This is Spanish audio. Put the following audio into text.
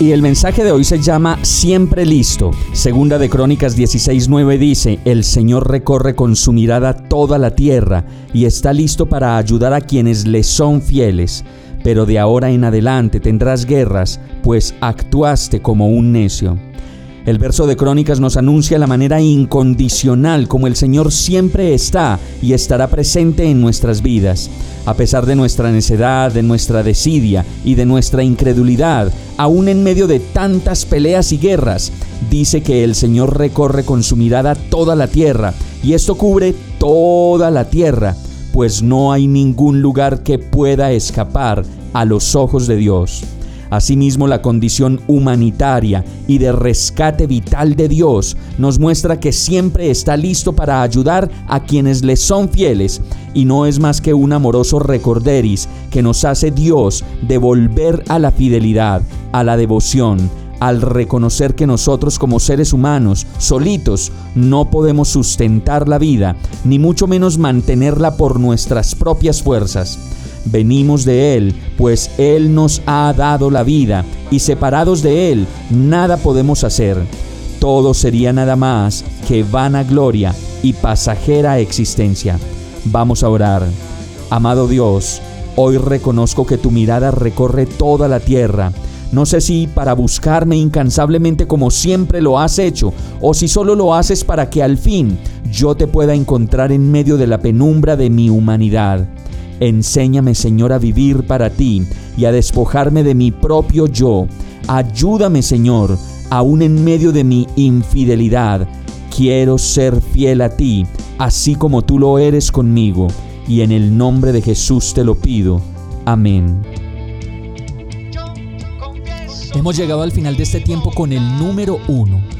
Y el mensaje de hoy se llama Siempre listo. Segunda de Crónicas 16:9 dice, El Señor recorre con su mirada toda la tierra y está listo para ayudar a quienes le son fieles. Pero de ahora en adelante tendrás guerras, pues actuaste como un necio. El verso de Crónicas nos anuncia la manera incondicional como el Señor siempre está y estará presente en nuestras vidas. A pesar de nuestra necedad, de nuestra desidia y de nuestra incredulidad, aún en medio de tantas peleas y guerras, dice que el Señor recorre con su mirada toda la tierra y esto cubre toda la tierra, pues no hay ningún lugar que pueda escapar a los ojos de Dios. Asimismo, la condición humanitaria y de rescate vital de Dios nos muestra que siempre está listo para ayudar a quienes le son fieles. Y no es más que un amoroso recorderis que nos hace Dios devolver a la fidelidad, a la devoción, al reconocer que nosotros como seres humanos, solitos, no podemos sustentar la vida, ni mucho menos mantenerla por nuestras propias fuerzas venimos de Él, pues Él nos ha dado la vida, y separados de Él nada podemos hacer. Todo sería nada más que vana gloria y pasajera existencia. Vamos a orar. Amado Dios, hoy reconozco que tu mirada recorre toda la tierra. No sé si para buscarme incansablemente como siempre lo has hecho, o si solo lo haces para que al fin yo te pueda encontrar en medio de la penumbra de mi humanidad. Enséñame, Señor, a vivir para ti y a despojarme de mi propio yo. Ayúdame, Señor, aún en medio de mi infidelidad. Quiero ser fiel a ti, así como tú lo eres conmigo. Y en el nombre de Jesús te lo pido. Amén. Hemos llegado al final de este tiempo con el número uno